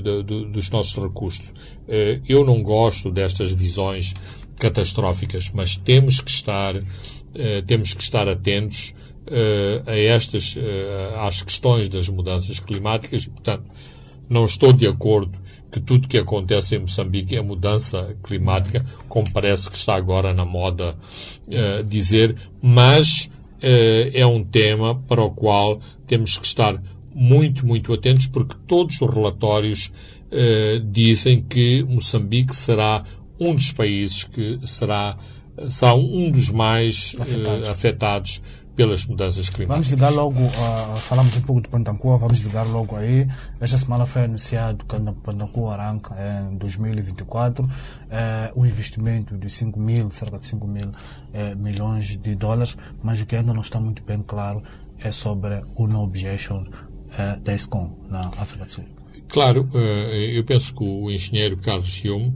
do, dos nossos recursos. eu não gosto destas visões catastróficas, mas temos que estar eh, temos que estar atentos a estas, às questões das mudanças climáticas portanto, não estou de acordo que tudo que acontece em Moçambique é mudança climática, como parece que está agora na moda dizer, mas é um tema para o qual temos que estar muito, muito atentos, porque todos os relatórios dizem que Moçambique será um dos países que será são um dos mais uh, afetados pelas mudanças climáticas. Vamos ligar logo, uh, falamos um pouco de Pantancua, vamos ligar logo aí. Esta semana foi anunciado que Pantancua arranca em 2024 uh, um investimento de 5 mil, cerca de 5 mil uh, milhões de dólares, mas o que ainda não está muito bem claro é sobre o no objection uh, da ESCOM na África do Sul. Claro, eu penso que o engenheiro Carlos Hume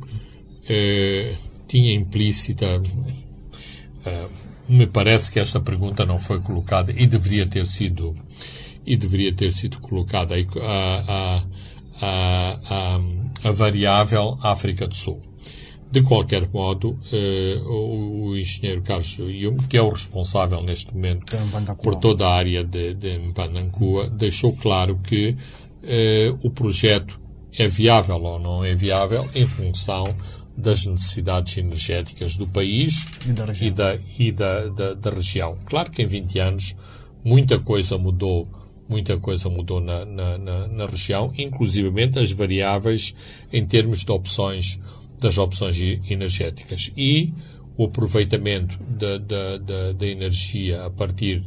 tinha implícita. Me parece que esta pergunta não foi colocada e deveria ter sido e deveria ter sido colocada a, a, a, a variável África do Sul. De qualquer modo, uh, o, o, engenheiro Carlos Yum, que é o responsável neste momento por toda a área de, de Mbanancua, deixou claro que uh, o projeto é viável ou não é viável em função das necessidades energéticas do país e da região. E da, e da, da, da região. Claro que em 20 anos muita coisa mudou, muita coisa mudou na, na, na, na região, inclusivamente as variáveis em termos de opções, das opções energéticas. E o aproveitamento da, da, da, da energia a partir,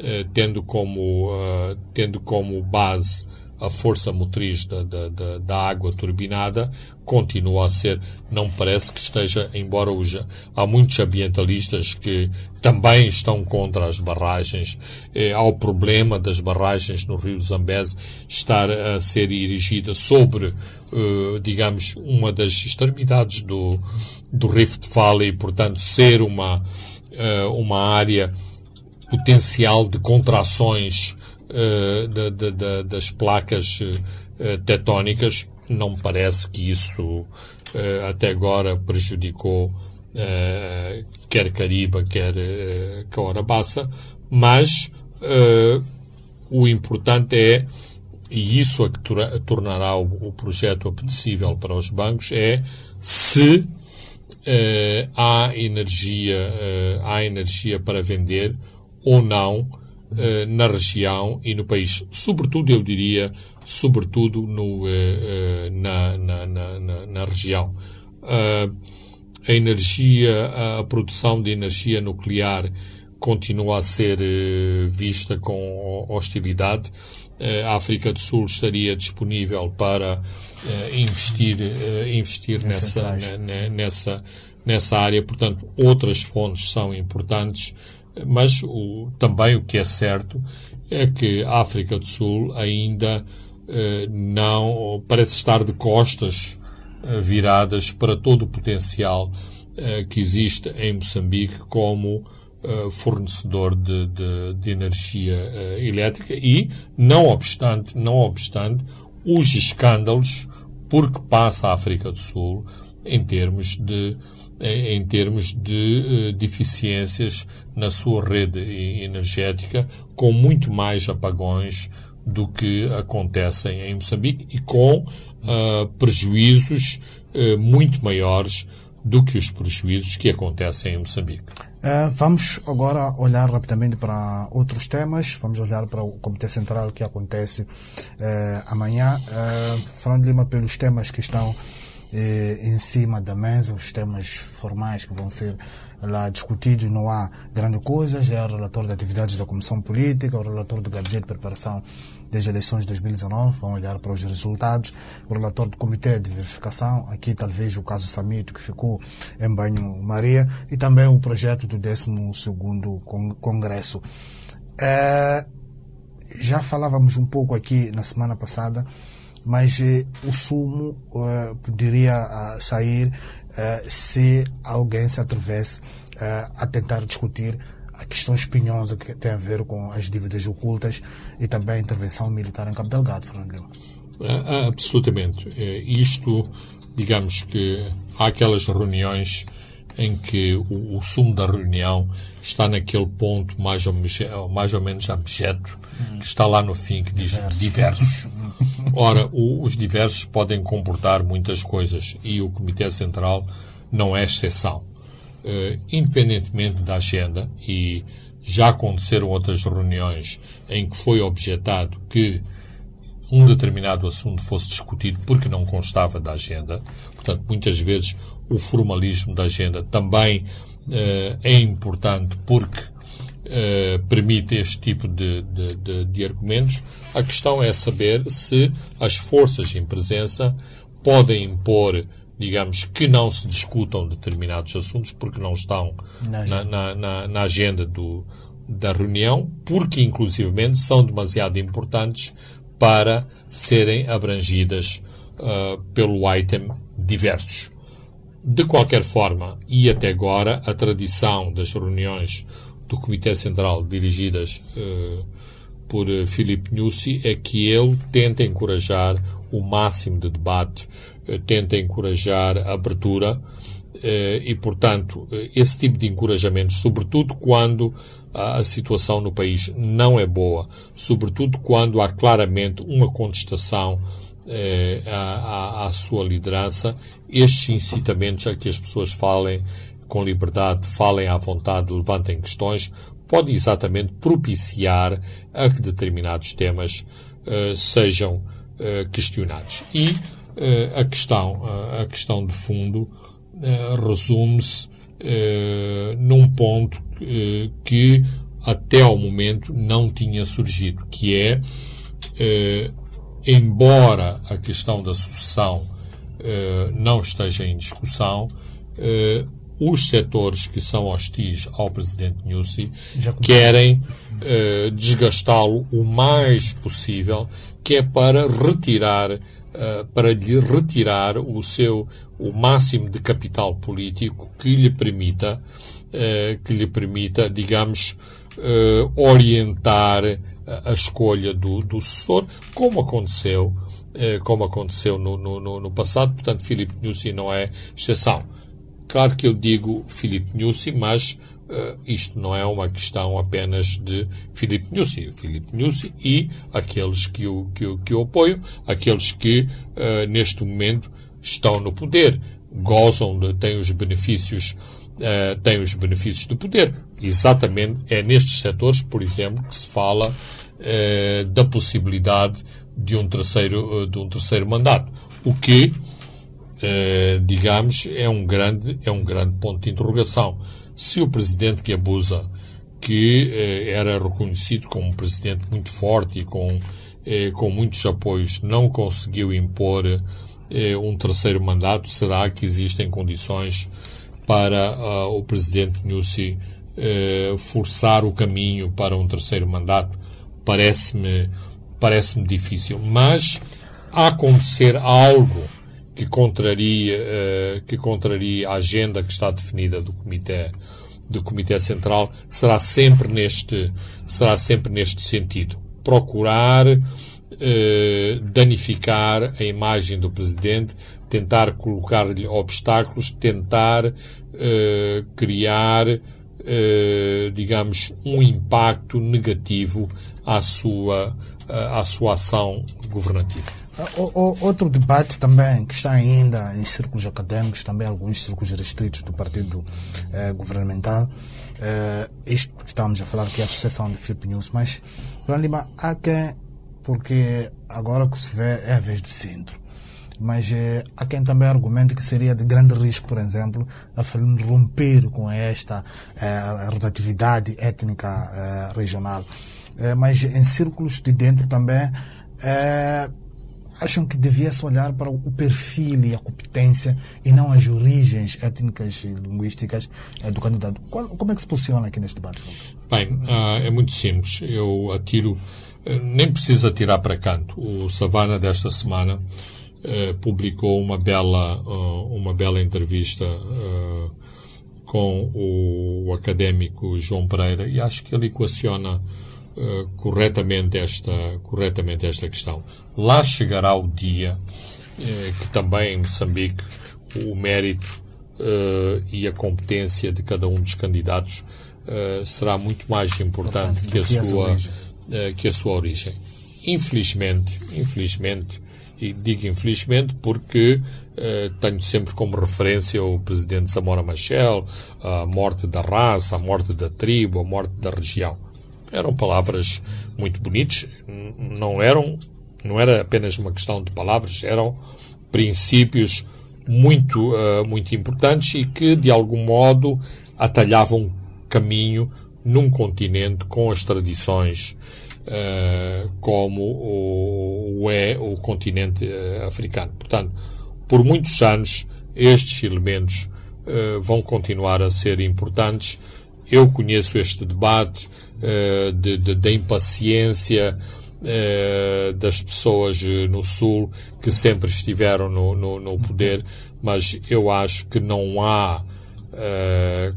eh, tendo, como, uh, tendo como base a força motriz da, da, da, da, água turbinada continua a ser, não parece que esteja, embora hoje há muitos ambientalistas que também estão contra as barragens, eh, há o problema das barragens no rio Zambeze estar a ser erigida sobre, eh, digamos, uma das extremidades do, do Rift Valley, portanto, ser uma, eh, uma área potencial de contrações de, de, de, das placas uh, tectónicas, não parece que isso uh, até agora prejudicou quer Cariba, quer uh, Caorabassa, mas o importante é e isso é que tornará o, projeto apetecível para os bancos, é se há energia, há energia para vender ou não uh, na região e no país. Sobretudo, eu diria, sobretudo no, na, na, na, na, região. a energia, a produção de energia nuclear continua a ser vista com hostilidade. A África do Sul estaria disponível para uh, investir, uh, investir nessa, na, nessa, nessa área. Portanto, outras fontes são importantes, mas o, também o que é certo é que a África do Sul ainda uh, não parece estar de costas viradas para todo o potencial que existe em Moçambique como fornecedor de, de, de energia elétrica. E, não obstante, não obstante, os escândalos porque passa a África do Sul em termos de em termos de uh, deficiências na sua rede energética, com muito mais apagões do que acontecem em Moçambique e com uh, prejuízos uh, muito maiores do que os prejuízos que acontecem em Moçambique. Uh, vamos agora olhar rapidamente para outros temas. Vamos olhar para o Comitê Central que acontece amanhã. Falando Lima pelos temas que estão em cima da mesa, os temas formais que vão ser lá discutidos, não há grande coisa. Já é o relator de atividades da Comissão Política, o relator do Gabinete de Preparação das eleições de 2019, vão olhar para os resultados. O relator do Comitê de Verificação, aqui talvez o caso Samito, que ficou em banho-maria, e também o projeto do 12º Congresso. É, já falávamos um pouco aqui na semana passada, mas eh, o sumo eh, poderia sair eh, se alguém se atrevesse a tentar discutir a questão espinhosa que tem a ver com as dívidas ocultas e também a intervenção militar em Cabo Delgado, Fernando Lima. Ah, absolutamente. É, isto, digamos que há aquelas reuniões em que o, o sumo da reunião está naquele ponto mais ou, mais ou menos abjeto, que está lá no fim, que diz diversos. diversos. Ora, o, os diversos podem comportar muitas coisas e o Comitê Central não é exceção uh, independentemente da agenda, e já aconteceram outras reuniões em que foi objetado que um determinado assunto fosse discutido porque não constava da agenda. Portanto, muitas vezes o formalismo da agenda também uh, é importante porque uh, permite este tipo de, de, de, de, argumentos. A questão é saber se as forças em presença podem impor digamos, que não se discutam determinados assuntos porque não estão na, na, na, na agenda do, da reunião, porque inclusivamente são demasiado importantes para serem abrangidas uh, pelo item diversos. De qualquer forma, e até agora, a tradição das reuniões do Comitê Central dirigidas uh, por Filipe Nussi é que ele tenta encorajar o máximo de debate eh, tenta encorajar a abertura eh, e, portanto, eh, esse tipo de encorajamentos, sobretudo quando a situação no país não é boa, sobretudo quando há claramente uma contestação à, à, sua liderança, estes incitamentos a que as pessoas falem com liberdade, falem à vontade, levantem questões, pode exatamente propiciar a que determinados temas uh, sejam uh, questionados. E eh, a questão, a questão de fundo eh, resume-se eh, num ponto que até ao momento não tinha surgido, que é, embora a questão da sucessão não esteja em discussão, os setores que são hostis ao presidente Nussi querem desgastá-lo o mais possível, que é para retirar uh, para lhe retirar o seu o máximo de capital político que lhe permita uh, que lhe permita digamos uh, orientar a, escolha do, do sucessor como aconteceu como aconteceu no, no, no passado portanto Filipe Nussi não é exceção claro que eu digo Filipe Nussi mas uh, isto não é uma questão apenas de Filipe Nussi. Filipe Nussi e aqueles que o, que o, que o apoiam, aqueles que uh, neste momento estão no poder, gozam de, têm os benefícios uh, têm os benefícios do poder. Exatamente é nestes setores, por exemplo, que se fala uh, da possibilidade de um terceiro, uh, de um terceiro mandato. O que, digamos, é um grande, é um grande ponto de interrogação. Se o presidente que abusa, que era reconhecido como um presidente muito forte e com, com muitos apoios, não conseguiu impor um terceiro mandato, será que existem condições para uh, o presidente Nussi forçar o caminho para um terceiro mandato parece-me parece-me difícil. Mas a acontecer algo que contraria uh, que contraria a agenda que está definida do comitê do comitê central será sempre neste será sempre neste sentido procurar danificar a imagem do presidente tentar colocar-lhe obstáculos, tentar uh, criar, digamos, um impacto negativo à sua, uh, à sua ação governativa. O, o, outro debate também que está ainda em círculos acadêmicos, também alguns círculos restritos do partido governamental, isto que estamos a falar que é a sucessão de Filipe News, mas, João Lima, há quem, porque agora que se vê é a vez do centro mas eh, há quem também argumente que seria de grande risco, por exemplo, a romper com esta eh, rotatividade étnica eh, regional. Eh, mas em círculos de dentro também eh, acham que devia-se olhar para o perfil e a competência e não as origens étnicas e linguísticas eh, do candidato. Qual, como é que se posiciona aqui neste debate? Bem, uh, é muito simples. Eu atiro, nem preciso atirar para canto. O Savana desta semana eh, publicou uma bela, uh, uma bela entrevista uh, com o, académico João Pereira e acho que ele equaciona corretamente, esta, corretamente esta questão. Lá chegará o dia que também em Moçambique o mérito e a competência de cada um dos candidatos será muito mais importante que a, sua, que a sua origem. Infelizmente, infelizmente, e digo infelizmente porque uh, tenho sempre como referência o presidente Samora Machel, a morte da raça, a morte da tribo, a morte da região. Eram palavras muito bonitas, não eram, não era apenas uma questão de palavras, eram princípios muito, uh, muito importantes e que, de algum modo, atalhavam caminho num continente com as tradições uh, como o, o, é o continente uh, africano. Portanto, por muitos anos, estes elementos vão continuar a ser importantes. Eu conheço este debate de, de, da impaciência das pessoas no Sul que sempre estiveram no, no, no poder, mas eu acho que não há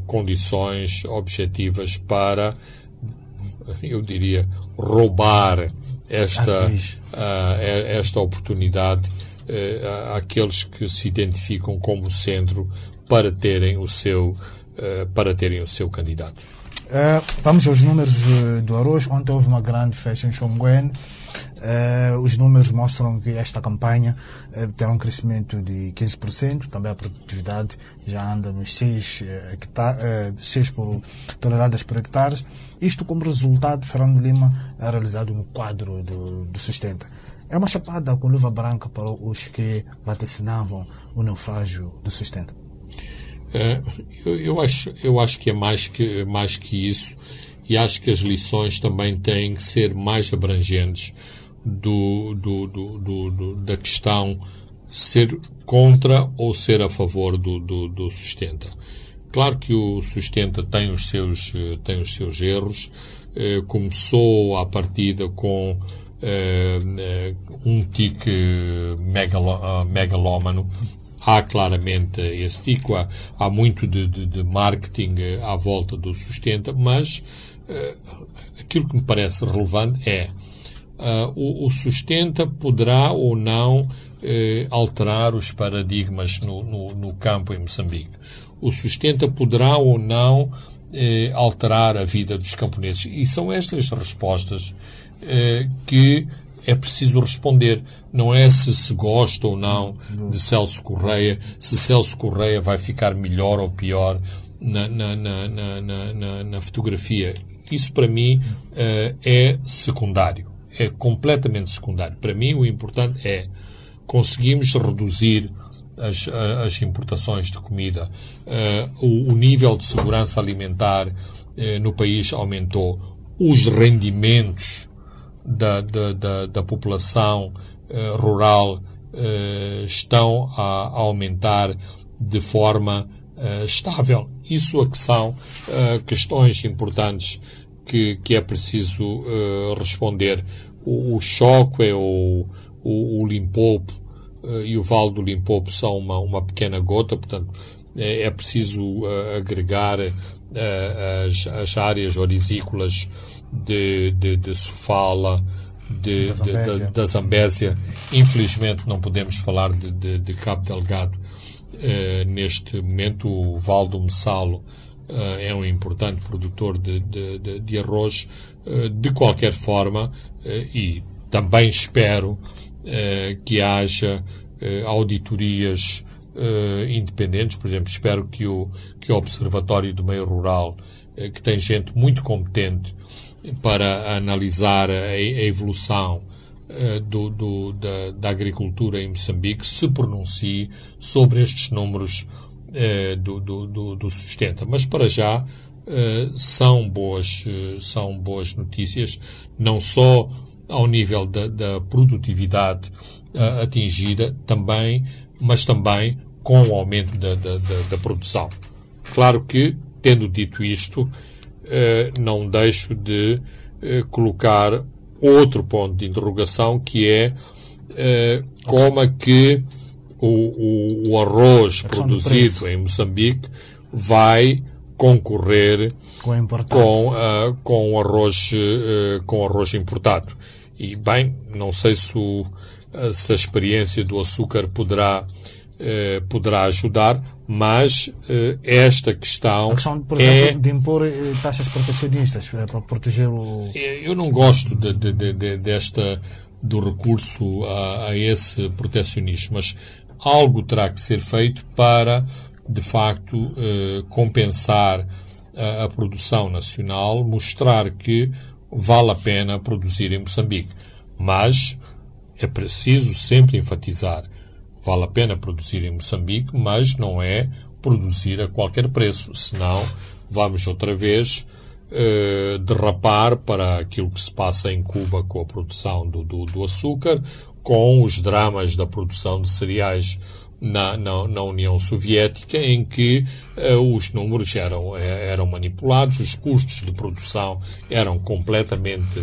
condições objetivas para eu diria, roubar esta, uh, esta oportunidade uh, àqueles que se identificam como centro para terem o seu, uh, para terem o seu candidato. vamos aos números do arroz. Ontem houve uma grande festa em Xonguen. Uh, os números mostram que esta campanha uh, terá um crescimento de 15%, também a produtividade já anda nos 6, uh, 6 por, toneladas por hectare. Isto como resultado, Fernando Lima é realizado no quadro do, do Sustenta. É uma chapada com luva branca para os que vaticinavam o naufrágio do Sustenta. É, eu, eu, acho, eu acho que é mais que, mais que isso e acho que as lições também têm que ser mais abrangentes do, do, do, do da questão ser contra ou ser a favor do, sustenta. Claro que o Sustenta tem os seus, eh, tem os seus erros. Eh, começou à partida com eh, um tique megalo, megalómano. Há claramente esse tico, há, há muito de, de, de, marketing à volta do Sustenta, mas aquilo que me parece relevante é o, o Sustenta poderá ou não alterar os paradigmas no, no, no campo em Moçambique o sustenta poderá ou não eh, alterar a vida dos camponeses. E são estas respostas eh, que é preciso responder. Não é se se gosta ou não de Celso Correia, se Celso Correia vai ficar melhor ou pior na, na, na, na, na fotografia. Isso para mim uh, é secundário. É completamente secundário. Para mim o importante é conseguimos reduzir as, as importações de comida, uh, o, o, nível de segurança alimentar uh, no país aumentou, os rendimentos da, da, da, da população uh, rural estão a, aumentar de forma estável. Isso é que são questões importantes que, que é preciso responder. O, o choque é o, o, o Limpopo e o Vale do Limpopo são uma, uma pequena gota, portanto é, é preciso agregar as, as áreas orizícolas de, de, de Sofala, de, da, Zambésia. De, da Zambésia. Infelizmente não podemos falar de, de, de Cabo Delgado neste momento. O Vale do Messalo é um importante produtor de, de, de arroz. de qualquer forma, e também espero que haja auditorias independentes. Por exemplo, espero que o, que o Observatório do Meio Rural, que tem gente muito competente para analisar a, evolução do, do, da, da, agricultura em Moçambique, se pronuncie sobre estes números do, do, do, sustenta. Mas para já são boas, são boas notícias, não só ao nível da, da produtividade atingida, também, mas também com o aumento da, da, da produção. Claro que, tendo dito isto, não deixo de uh, colocar outro ponto de interrogação que é como é que o, o, o arroz produzido em Moçambique vai concorrer com, com, uh, com arroz uh, com arroz importado. E bem, não sei se, o, se a experiência do açúcar poderá uh, poderá ajudar, mas uh, esta questão. A questão, por exemplo, é... de impor taxas protecionistas para proteger o. Eu não gosto de, de, de, desta do recurso a, a, esse protecionismo, mas algo terá que ser feito para, de facto, uh, compensar a, a produção nacional, mostrar que vale a pena produzir em Moçambique. Mas é preciso sempre enfatizar: vale a pena produzir em Moçambique, mas não é produzir a qualquer preço, senão vamos outra vez eh, derrapar para aquilo que se passa em Cuba com a produção do, do, do açúcar, com os dramas da produção de cereais na, na, na, União Soviética, em que uh, os números eram, eh, eram manipulados, os custos de produção eram completamente,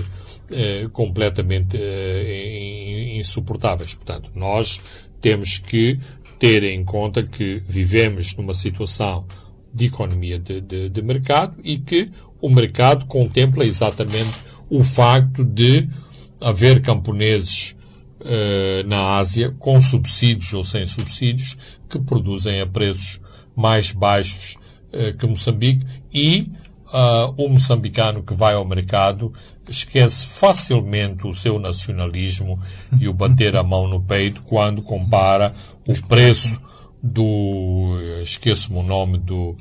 uh, completamente uh, insuportáveis. Portanto, nós temos que ter em conta que vivemos numa situação de economia de, de, de mercado e que o mercado contempla exatamente o facto de haver camponeses eh, na Ásia, com subsídios ou sem subsídios, que produzem a preços mais baixos que Moçambique e uh, o moçambicano que vai ao mercado esquece facilmente o seu nacionalismo e o bater a mão no peito quando compara o preço do. Esqueço-me o nome do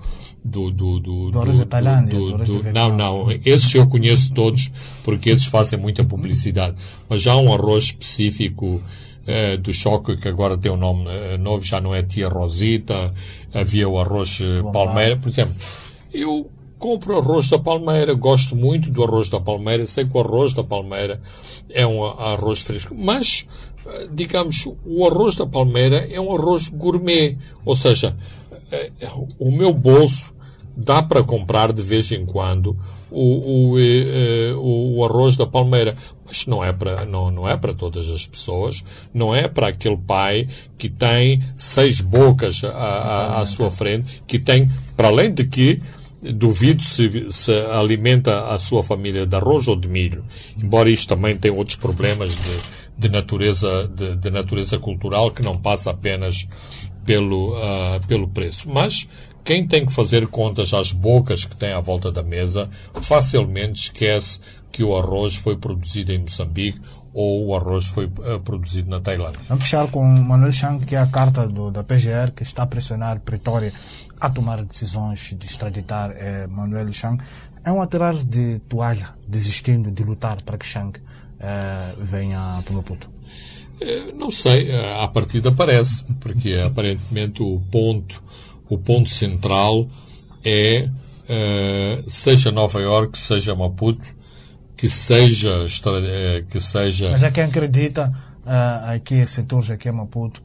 do, do, do, do, da Tailândia, do, do, do não, não, esses eu conheço todos porque esses fazem muita publicidade, mas já um arroz específico eh, do choque que agora tem um nome eh, novo, já não é Tia Rosita, havia o arroz eh, Palmeira, por exemplo, eu compro arroz da Palmeira, gosto muito do arroz da Palmeira, sei que o arroz da Palmeira é um arroz fresco, mas digamos, o arroz da Palmeira é um arroz gourmet, ou seja, é, o meu bolso dá para comprar de vez em quando o, o, eh, o, o, arroz da palmeira, mas não é para não, não é para todas as pessoas, não é para aquele pai que tem seis bocas à, à sua frente, que tem, para além de que duvido se, se alimenta a sua família de arroz ou de milho, embora isto também tenha outros problemas de, de natureza de, de natureza cultural que não passa apenas pelo, uh, pelo preço. Mas quem tem que fazer contas às bocas que tem à volta da mesa facilmente esquece que o arroz foi produzido em Moçambique ou o arroz foi uh, produzido na Tailândia. Vamos fechar com Manuel Chang, que é a carta do, da PGR, que está a pressionar Pretória a tomar decisões de extraditar eh, Manuel Chang. É um atirar de toalha, desistindo de lutar para que Chang eh, venha para Maputo. Eh, não sei, à partida parece, porque aparentemente o ponto, o ponto central é seja Nova York, seja Maputo, que seja, que seja. Mas é quem acredita aqui, setores aqui em Maputo,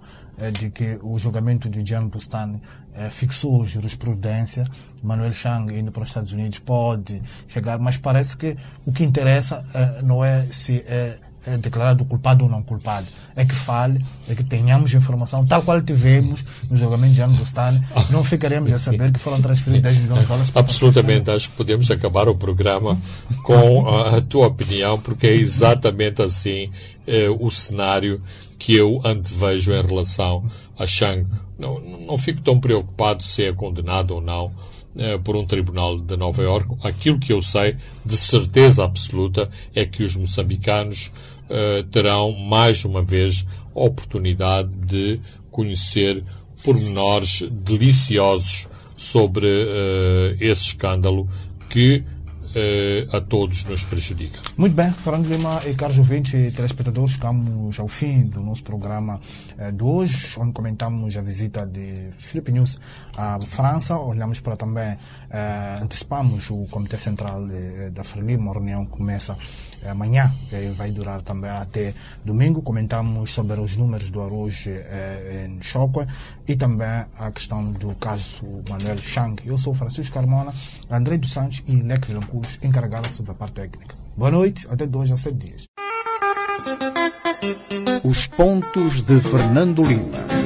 de que o julgamento de Gian Bustani eh, fixou jurisprudência. Manuel Chang indo para os Estados Unidos pode chegar, mas parece que o que interessa eh, não é se é, é declarado culpado ou não culpado. É que fale, é que tenhamos informação, tal qual tivemos no julgamento de Jean Bustani, não ficaremos a saber que foram transferidos 10 milhões de dólares. Absolutamente, acho que podemos acabar o programa com a, a tua opinião, porque é exatamente assim eh, o cenário que eu antevejo em relação a Chang. Não, não fico tão preocupado se é condenado ou não eh, por um tribunal de Nova Iorque. Aquilo que eu sei de certeza absoluta é que os moçambicanos eh, terão mais uma vez a oportunidade de conhecer pormenores deliciosos sobre uh, esse escândalo que eh, a todos nos prejudica. Muito bem, Fernando Lima e caros ouvintes e telespectadores, chegamos ao fim do nosso programa eh, de hoje, onde comentamos a visita de Filipe News à França, olhamos para também, eh, antecipamos o Comitê Central da Frelimo, uma reunião começa eh, amanhã, que vai durar também até domingo, comentamos sobre os números do arroz eh, em Choque e também a questão do caso Manuel Chang. Eu sou Francisco Carmona, André dos Santos e Leque Vilanculos encarregaram-se da parte técnica. Boa noite, até dois a sete dias. Os pontos de Fernando Lima.